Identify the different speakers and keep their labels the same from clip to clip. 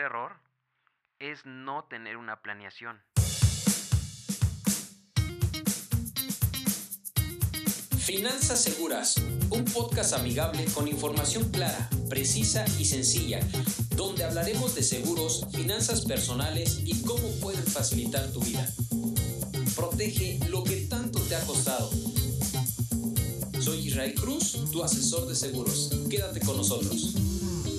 Speaker 1: error es no tener una planeación.
Speaker 2: Finanzas Seguras, un podcast amigable con información clara, precisa y sencilla, donde hablaremos de seguros, finanzas personales y cómo pueden facilitar tu vida. Protege lo que tanto te ha costado. Soy Israel Cruz, tu asesor de seguros. Quédate con nosotros.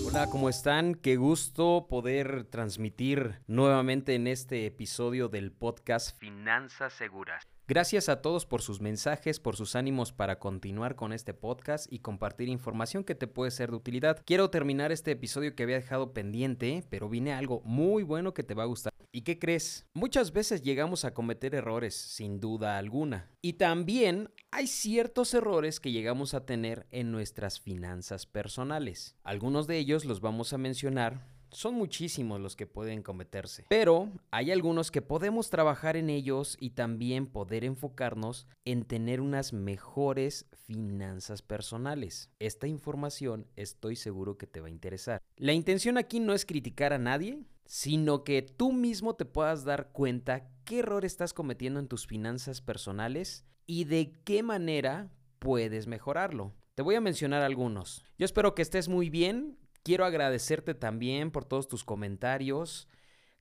Speaker 1: Hola, ¿cómo están? Qué gusto poder transmitir nuevamente en este episodio del podcast Finanzas Seguras. Gracias a todos por sus mensajes, por sus ánimos para continuar con este podcast y compartir información que te puede ser de utilidad. Quiero terminar este episodio que había dejado pendiente, pero viene algo muy bueno que te va a gustar. ¿Y qué crees? Muchas veces llegamos a cometer errores, sin duda alguna. Y también hay ciertos errores que llegamos a tener en nuestras finanzas personales. Algunos de ellos los vamos a mencionar son muchísimos los que pueden cometerse, pero hay algunos que podemos trabajar en ellos y también poder enfocarnos en tener unas mejores finanzas personales. Esta información estoy seguro que te va a interesar. La intención aquí no es criticar a nadie, sino que tú mismo te puedas dar cuenta qué error estás cometiendo en tus finanzas personales y de qué manera puedes mejorarlo. Te voy a mencionar algunos. Yo espero que estés muy bien, Quiero agradecerte también por todos tus comentarios.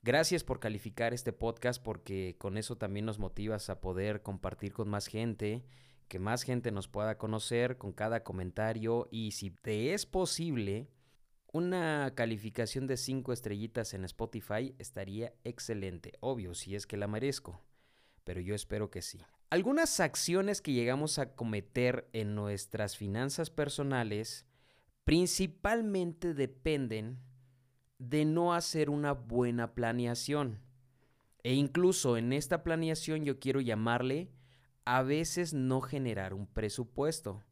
Speaker 1: Gracias por calificar este podcast porque con eso también nos motivas a poder compartir con más gente, que más gente nos pueda conocer con cada comentario y si te es posible, una calificación de 5 estrellitas en Spotify estaría excelente, obvio, si es que la merezco, pero yo espero que sí. Algunas acciones que llegamos a cometer en nuestras finanzas personales principalmente dependen de no hacer una buena planeación. E incluso en esta planeación yo quiero llamarle a veces no generar un presupuesto.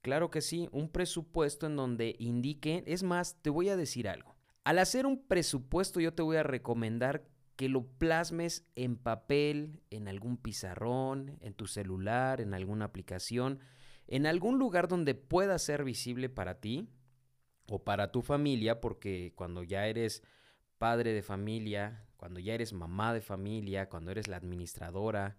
Speaker 1: Claro que sí, un presupuesto en donde indique, es más, te voy a decir algo. Al hacer un presupuesto yo te voy a recomendar que lo plasmes en papel, en algún pizarrón, en tu celular, en alguna aplicación, en algún lugar donde pueda ser visible para ti o para tu familia, porque cuando ya eres padre de familia, cuando ya eres mamá de familia, cuando eres la administradora,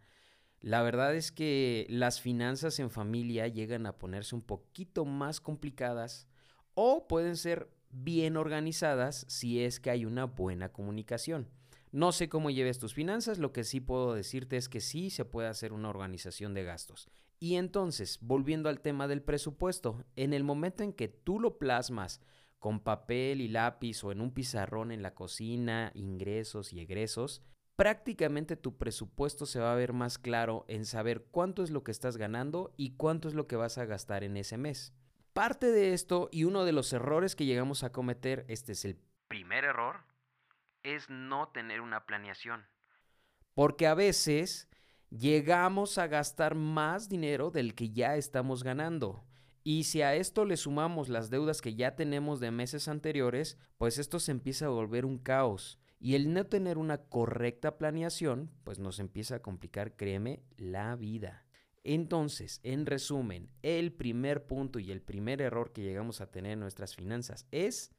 Speaker 1: la verdad es que las finanzas en familia llegan a ponerse un poquito más complicadas o pueden ser bien organizadas si es que hay una buena comunicación. No sé cómo lleves tus finanzas, lo que sí puedo decirte es que sí se puede hacer una organización de gastos. Y entonces, volviendo al tema del presupuesto, en el momento en que tú lo plasmas con papel y lápiz o en un pizarrón en la cocina, ingresos y egresos, prácticamente tu presupuesto se va a ver más claro en saber cuánto es lo que estás ganando y cuánto es lo que vas a gastar en ese mes. Parte de esto y uno de los errores que llegamos a cometer, este es el primer error, es no tener una planeación. Porque a veces llegamos a gastar más dinero del que ya estamos ganando. Y si a esto le sumamos las deudas que ya tenemos de meses anteriores, pues esto se empieza a volver un caos. Y el no tener una correcta planeación, pues nos empieza a complicar, créeme, la vida. Entonces, en resumen, el primer punto y el primer error que llegamos a tener en nuestras finanzas es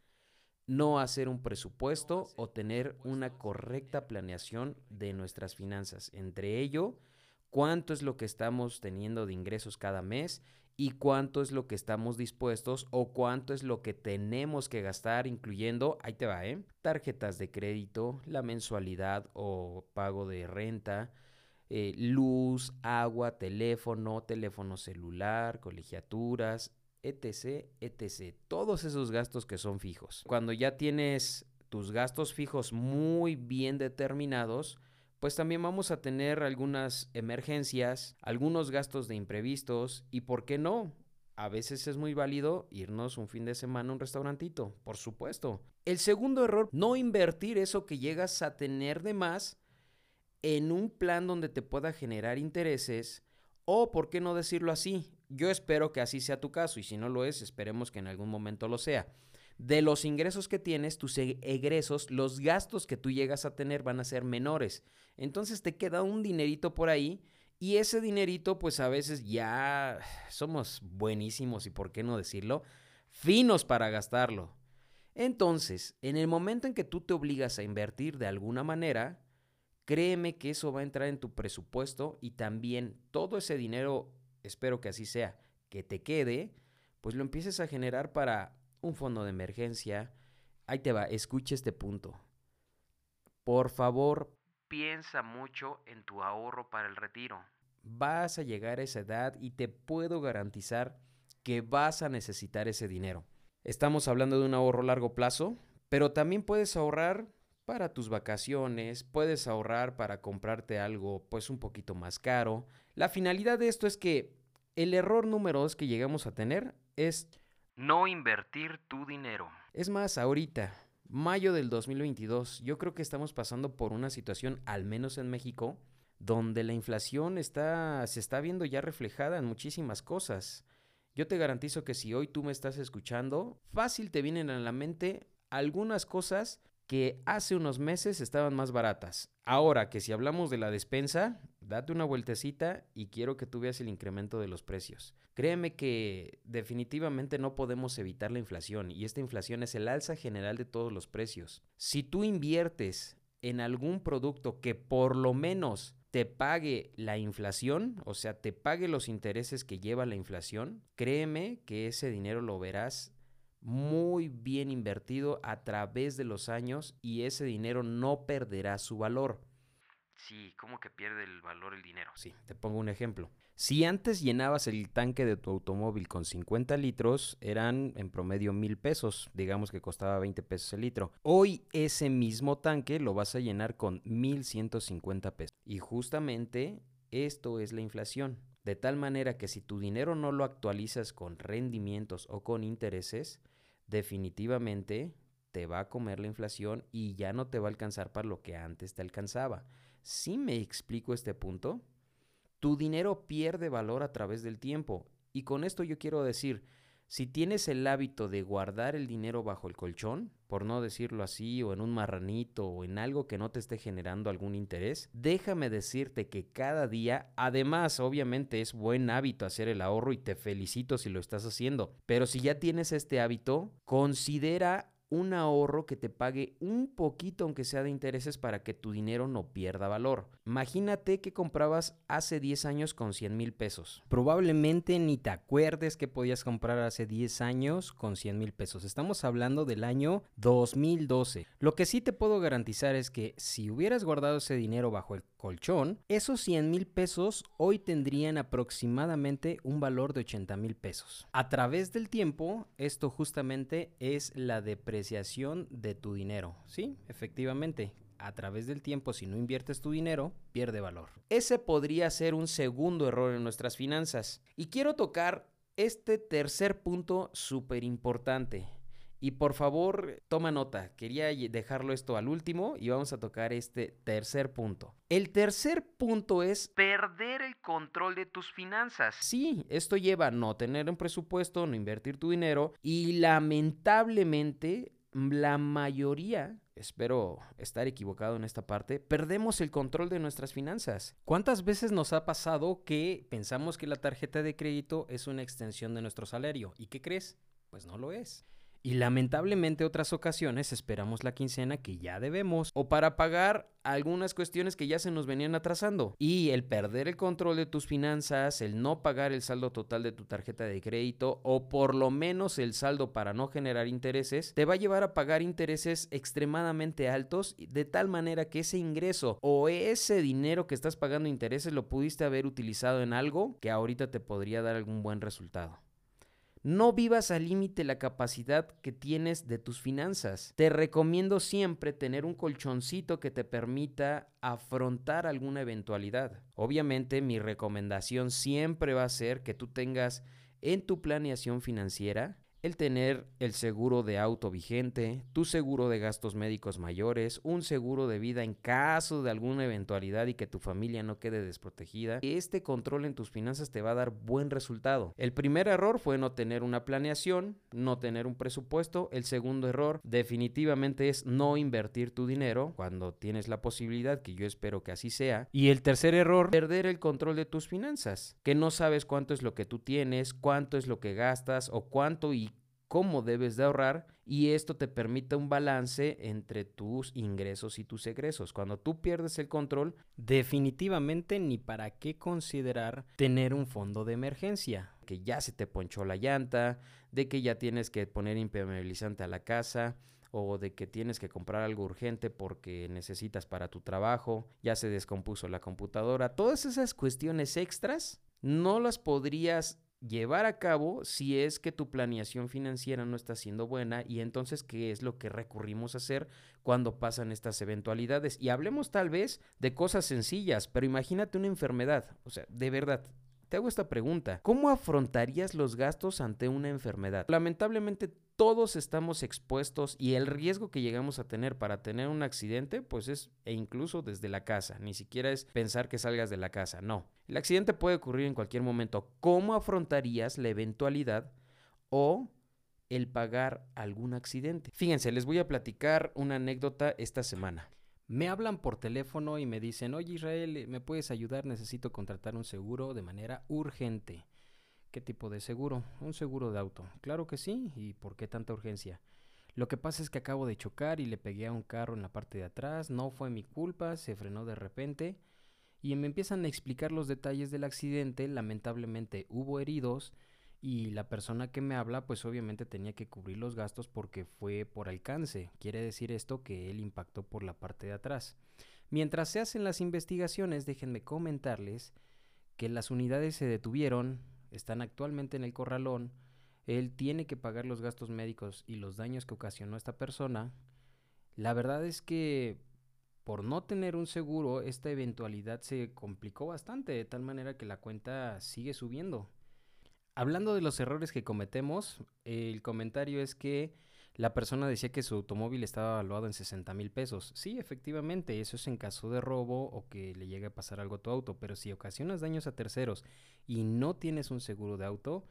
Speaker 1: no hacer un presupuesto o tener una correcta planeación de nuestras finanzas. Entre ello, cuánto es lo que estamos teniendo de ingresos cada mes y cuánto es lo que estamos dispuestos o cuánto es lo que tenemos que gastar, incluyendo, ahí te va, ¿eh? Tarjetas de crédito, la mensualidad o pago de renta, eh, luz, agua, teléfono, teléfono celular, colegiaturas, etc., etc. Todos esos gastos que son fijos. Cuando ya tienes tus gastos fijos muy bien determinados, pues también vamos a tener algunas emergencias, algunos gastos de imprevistos y, ¿por qué no? A veces es muy válido irnos un fin de semana a un restaurantito, por supuesto. El segundo error, no invertir eso que llegas a tener de más en un plan donde te pueda generar intereses o, ¿por qué no decirlo así? Yo espero que así sea tu caso y si no lo es, esperemos que en algún momento lo sea. De los ingresos que tienes, tus e-, egresos, los gastos que tú llegas a tener van a ser menores. Entonces te queda un dinerito por ahí y ese dinerito pues a veces ya somos buenísimos y por qué no decirlo, finos para gastarlo. Entonces, en el momento en que tú te obligas a invertir de alguna manera, créeme que eso va a entrar en tu presupuesto y también todo ese dinero, espero que así sea, que te quede, pues lo empieces a generar para un fondo de emergencia. Ahí te va, escucha este punto. Por favor, piensa mucho en tu ahorro para el retiro. Vas a llegar a esa edad y te puedo garantizar que vas a necesitar ese dinero. Estamos hablando de un ahorro a largo plazo, pero también puedes ahorrar para tus vacaciones, puedes ahorrar para comprarte algo pues un poquito más caro. La finalidad de esto es que el error número dos que llegamos a tener es no invertir tu dinero. Es más, ahorita, mayo del 2022, yo creo que estamos pasando por una situación, al menos en México, donde la inflación está, se está viendo ya reflejada en muchísimas cosas. Yo te garantizo que si hoy tú me estás escuchando, fácil te vienen a la mente algunas cosas que hace unos meses estaban más baratas. Ahora que si hablamos de la despensa, date una vueltecita y quiero que tú veas el incremento de los precios. Créeme que definitivamente no podemos evitar la inflación y esta inflación es el alza general de todos los precios. Si tú inviertes en algún producto que por lo menos te pague la inflación, o sea, te pague los intereses que lleva la inflación, créeme que ese dinero lo verás muy bien invertido a través de los años y ese dinero no perderá su valor. Sí, ¿cómo que pierde el valor el dinero? Sí, te pongo un ejemplo. Si antes llenabas el tanque de tu automóvil con 50 litros, eran en promedio mil pesos, digamos que costaba 20 pesos el litro. Hoy ese mismo tanque lo vas a llenar con 1150 pesos. Y justamente esto es la inflación. De tal manera que si tu dinero no lo actualizas con rendimientos o con intereses, definitivamente te va a comer la inflación y ya no te va a alcanzar para lo que antes te alcanzaba. Si me explico este punto, tu dinero pierde valor a través del tiempo. Y con esto yo quiero decir, si tienes el hábito de guardar el dinero bajo el colchón, por no decirlo así, o en un marranito, o en algo que no te esté generando algún interés, déjame decirte que cada día, además, obviamente es buen hábito hacer el ahorro y te felicito si lo estás haciendo, pero si ya tienes este hábito, considera un ahorro que te pague un poquito, aunque sea de intereses, para que tu dinero no pierda valor. Imagínate que comprabas hace 10 años con 100 mil pesos. Probablemente ni te acuerdes que podías comprar hace 10 años con 100 mil pesos. Estamos hablando del año 2012. Lo que sí te puedo garantizar es que si hubieras guardado ese dinero bajo el colchón, esos 100 mil pesos hoy tendrían aproximadamente un valor de 80 mil pesos. A través del tiempo, esto justamente es la de tu dinero. Sí, efectivamente. A través del tiempo, si no inviertes tu dinero, pierde valor. Ese podría ser un segundo error en nuestras finanzas. Y quiero tocar este tercer punto súper importante. Y por favor, toma nota, quería dejarlo esto al último y vamos a tocar este tercer punto. El tercer punto es perder el control de tus finanzas. Sí, esto lleva a no tener un presupuesto, no invertir tu dinero y lamentablemente la mayoría, espero estar equivocado en esta parte, perdemos el control de nuestras finanzas. ¿Cuántas veces nos ha pasado que pensamos que la tarjeta de crédito es una extensión de nuestro salario? ¿Y qué crees? Pues no lo es. Y lamentablemente otras ocasiones esperamos la quincena que ya debemos o para pagar algunas cuestiones que ya se nos venían atrasando. Y el perder el control de tus finanzas, el no pagar el saldo total de tu tarjeta de crédito o por lo menos el saldo para no generar intereses, te va a llevar a pagar intereses extremadamente altos de tal manera que ese ingreso o ese dinero que estás pagando intereses lo pudiste haber utilizado en algo que ahorita te podría dar algún buen resultado. No vivas al límite la capacidad que tienes de tus finanzas. Te recomiendo siempre tener un colchoncito que te permita afrontar alguna eventualidad. Obviamente mi recomendación siempre va a ser que tú tengas en tu planeación financiera el tener el seguro de auto vigente, tu seguro de gastos médicos mayores, un seguro de vida en caso de alguna eventualidad y que tu familia no quede desprotegida, este control en tus finanzas te va a dar buen resultado. El primer error fue no tener una planeación, no tener un presupuesto. El segundo error definitivamente es no invertir tu dinero cuando tienes la posibilidad, que yo espero que así sea. Y el tercer error, perder el control de tus finanzas, que no sabes cuánto es lo que tú tienes, cuánto es lo que gastas o cuánto y cómo debes de ahorrar y esto te permite un balance entre tus ingresos y tus egresos. Cuando tú pierdes el control, definitivamente ni para qué considerar tener un fondo de emergencia, que ya se te ponchó la llanta, de que ya tienes que poner impermeabilizante a la casa, o de que tienes que comprar algo urgente porque necesitas para tu trabajo, ya se descompuso la computadora, todas esas cuestiones extras no las podrías llevar a cabo si es que tu planeación financiera no está siendo buena y entonces qué es lo que recurrimos a hacer cuando pasan estas eventualidades. Y hablemos tal vez de cosas sencillas, pero imagínate una enfermedad, o sea, de verdad. Te hago esta pregunta, ¿cómo afrontarías los gastos ante una enfermedad? Lamentablemente todos estamos expuestos y el riesgo que llegamos a tener para tener un accidente, pues es, e incluso desde la casa, ni siquiera es pensar que salgas de la casa, no. El accidente puede ocurrir en cualquier momento. ¿Cómo afrontarías la eventualidad o el pagar algún accidente? Fíjense, les voy a platicar una anécdota esta semana. Me hablan por teléfono y me dicen, oye Israel, ¿me puedes ayudar? Necesito contratar un seguro de manera urgente. ¿Qué tipo de seguro? Un seguro de auto. Claro que sí. ¿Y por qué tanta urgencia? Lo que pasa es que acabo de chocar y le pegué a un carro en la parte de atrás. No fue mi culpa, se frenó de repente. Y me empiezan a explicar los detalles del accidente. Lamentablemente hubo heridos y la persona que me habla pues obviamente tenía que cubrir los gastos porque fue por alcance. Quiere decir esto que él impactó por la parte de atrás. Mientras se hacen las investigaciones, déjenme comentarles que las unidades se detuvieron, están actualmente en el corralón, él tiene que pagar los gastos médicos y los daños que ocasionó esta persona. La verdad es que por no tener un seguro, esta eventualidad se complicó bastante, de tal manera que la cuenta sigue subiendo. Hablando de los errores que cometemos, el comentario es que la persona decía que su automóvil estaba evaluado en 60 mil pesos. Sí, efectivamente, eso es en caso de robo o que le llegue a pasar algo a tu auto, pero si ocasionas daños a terceros y no tienes un seguro de auto,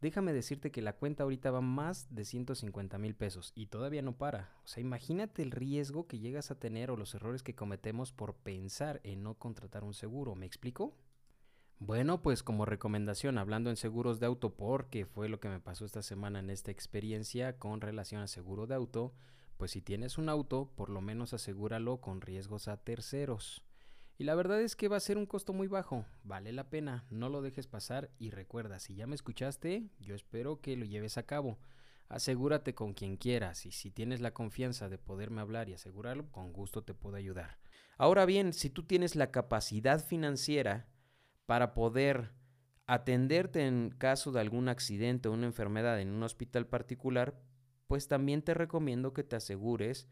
Speaker 1: déjame decirte que la cuenta ahorita va más de 150 mil pesos y todavía no para. O sea, imagínate el riesgo que llegas a tener o los errores que cometemos por pensar en no contratar un seguro. ¿Me explico? Bueno, pues como recomendación, hablando en seguros de auto, porque fue lo que me pasó esta semana en esta experiencia con relación a seguro de auto, pues si tienes un auto, por lo menos asegúralo con riesgos a terceros. Y la verdad es que va a ser un costo muy bajo, vale la pena, no lo dejes pasar y recuerda, si ya me escuchaste, yo espero que lo lleves a cabo. Asegúrate con quien quieras y si tienes la confianza de poderme hablar y asegurarlo, con gusto te puedo ayudar. Ahora bien, si tú tienes la capacidad financiera, para poder atenderte en caso de algún accidente o una enfermedad en un hospital particular, pues también te recomiendo que te asegures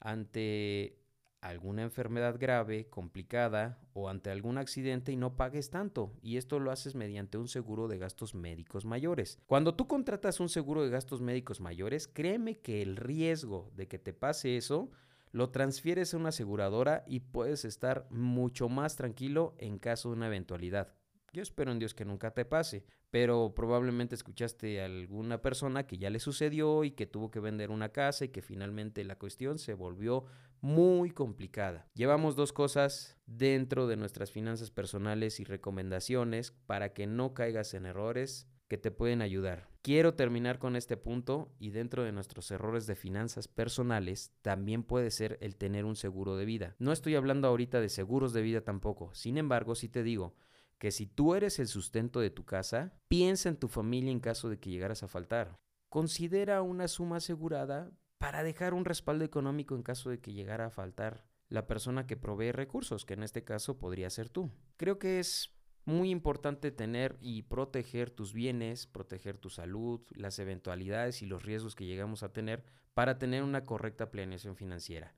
Speaker 1: ante alguna enfermedad grave, complicada o ante algún accidente y no pagues tanto. Y esto lo haces mediante un seguro de gastos médicos mayores. Cuando tú contratas un seguro de gastos médicos mayores, créeme que el riesgo de que te pase eso lo transfieres a una aseguradora y puedes estar mucho más tranquilo en caso de una eventualidad. Yo espero en Dios que nunca te pase, pero probablemente escuchaste a alguna persona que ya le sucedió y que tuvo que vender una casa y que finalmente la cuestión se volvió muy complicada. Llevamos dos cosas dentro de nuestras finanzas personales y recomendaciones para que no caigas en errores que te pueden ayudar. Quiero terminar con este punto y dentro de nuestros errores de finanzas personales también puede ser el tener un seguro de vida. No estoy hablando ahorita de seguros de vida tampoco, sin embargo sí te digo que si tú eres el sustento de tu casa, piensa en tu familia en caso de que llegaras a faltar. Considera una suma asegurada para dejar un respaldo económico en caso de que llegara a faltar la persona que provee recursos, que en este caso podría ser tú. Creo que es muy importante tener y proteger tus bienes, proteger tu salud, las eventualidades y los riesgos que llegamos a tener para tener una correcta planeación financiera.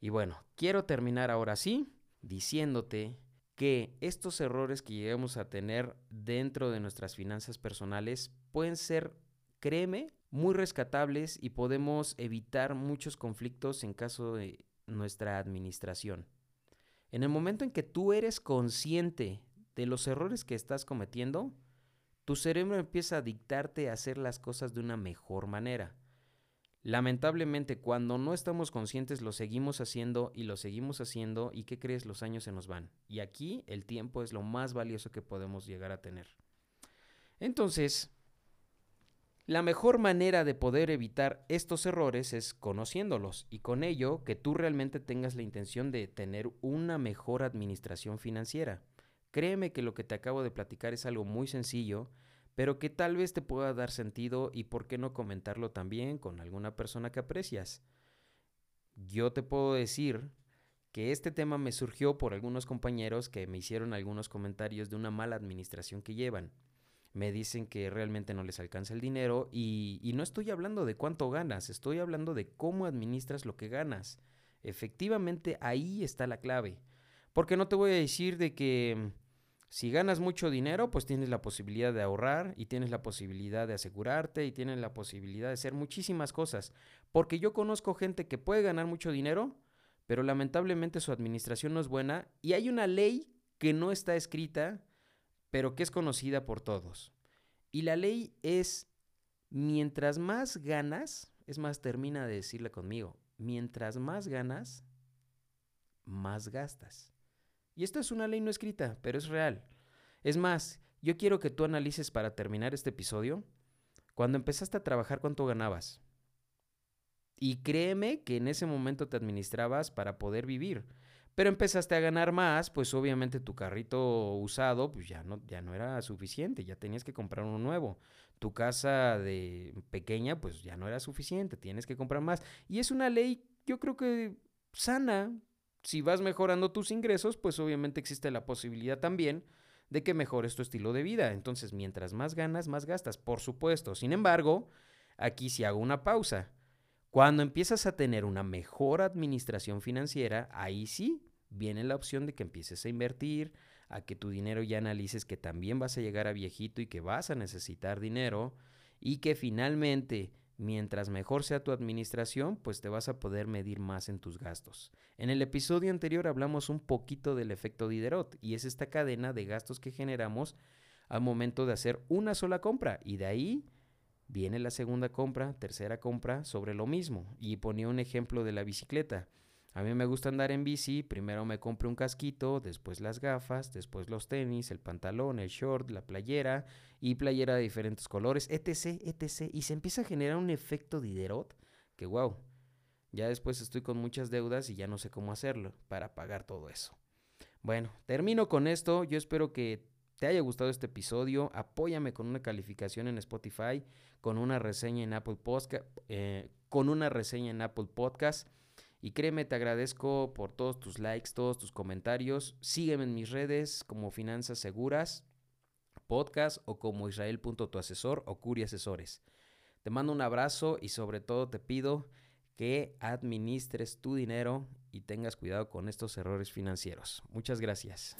Speaker 1: Y bueno, quiero terminar ahora sí diciéndote que estos errores que llegamos a tener dentro de nuestras finanzas personales pueden ser, créeme, muy rescatables y podemos evitar muchos conflictos en caso de nuestra administración. En el momento en que tú eres consciente de los errores que estás cometiendo, tu cerebro empieza a dictarte a hacer las cosas de una mejor manera. Lamentablemente, cuando no estamos conscientes, lo seguimos haciendo y lo seguimos haciendo y ¿qué crees? Los años se nos van. Y aquí el tiempo es lo más valioso que podemos llegar a tener. Entonces, La mejor manera de poder evitar estos errores es conociéndolos y con ello que tú realmente tengas la intención de tener una mejor administración financiera. Créeme que lo que te acabo de platicar es algo muy sencillo, pero que tal vez te pueda dar sentido y por qué no comentarlo también con alguna persona que aprecias. Yo te puedo decir que este tema me surgió por algunos compañeros que me hicieron algunos comentarios de una mala administración que llevan me dicen que realmente no les alcanza el dinero y, no estoy hablando de cuánto ganas, estoy hablando de cómo administras lo que ganas. Efectivamente, ahí está la clave. Porque no te voy a decir de que si ganas mucho dinero, pues tienes la posibilidad de ahorrar y tienes la posibilidad de asegurarte y tienes la posibilidad de hacer muchísimas cosas. Porque yo conozco gente que puede ganar mucho dinero, pero lamentablemente su administración no es buena y hay una ley que no está escrita pero que es conocida por todos. Y la ley es, mientras más ganas, es más, termina de decirle conmigo, mientras más ganas, más gastas. Y esto es una ley no escrita, pero es real. Es más, yo quiero que tú analices para terminar este episodio, cuando empezaste a trabajar cuánto ganabas. Y créeme que en ese momento te administrabas para poder vivir pero empezaste a ganar más, pues obviamente tu carrito usado pues ya no, ya no era suficiente, ya tenías que comprar uno nuevo. Tu casa de pequeña pues ya no era suficiente, tienes que comprar más. Y es una ley, yo creo que sana. Si vas mejorando tus ingresos, pues obviamente existe la posibilidad también de que mejores tu estilo de vida. Entonces, mientras más ganas, más gastas, por supuesto. Sin embargo, aquí sí hago una pausa. Cuando empiezas a tener una mejor administración financiera, ahí sí viene la opción de que empieces a invertir, a que tu dinero ya analices que también vas a llegar a viejito y que vas a necesitar dinero y que finalmente, mientras mejor sea tu administración, pues te vas a poder medir más en tus gastos. En el episodio anterior hablamos un poquito del efecto Diderot y es esta cadena de gastos que generamos al momento de hacer una sola compra y de ahí viene la segunda compra, tercera compra sobre lo mismo y ponía un ejemplo de la bicicleta. A mí me gusta andar en bici, primero me compro un casquito, después las gafas, después los tenis, el pantalón, el short, la playera y playera de diferentes colores, etc, etc. Y se empieza a generar un efecto Diderot que wow, ya después estoy con muchas deudas y ya no sé cómo hacerlo para pagar todo eso. Bueno, termino con esto, yo espero que te haya gustado este episodio, apóyame con una calificación en Spotify, con una reseña en Apple Podcast, eh, con una reseña en Apple Podcast. Y créeme, te agradezco por todos tus likes, todos tus comentarios. Sígueme en mis redes como Finanzas Seguras, podcast o como Israel.tuasesor o Curi Asesores. Te mando un abrazo y sobre todo te pido que administres tu dinero y tengas cuidado con estos errores financieros. Muchas gracias.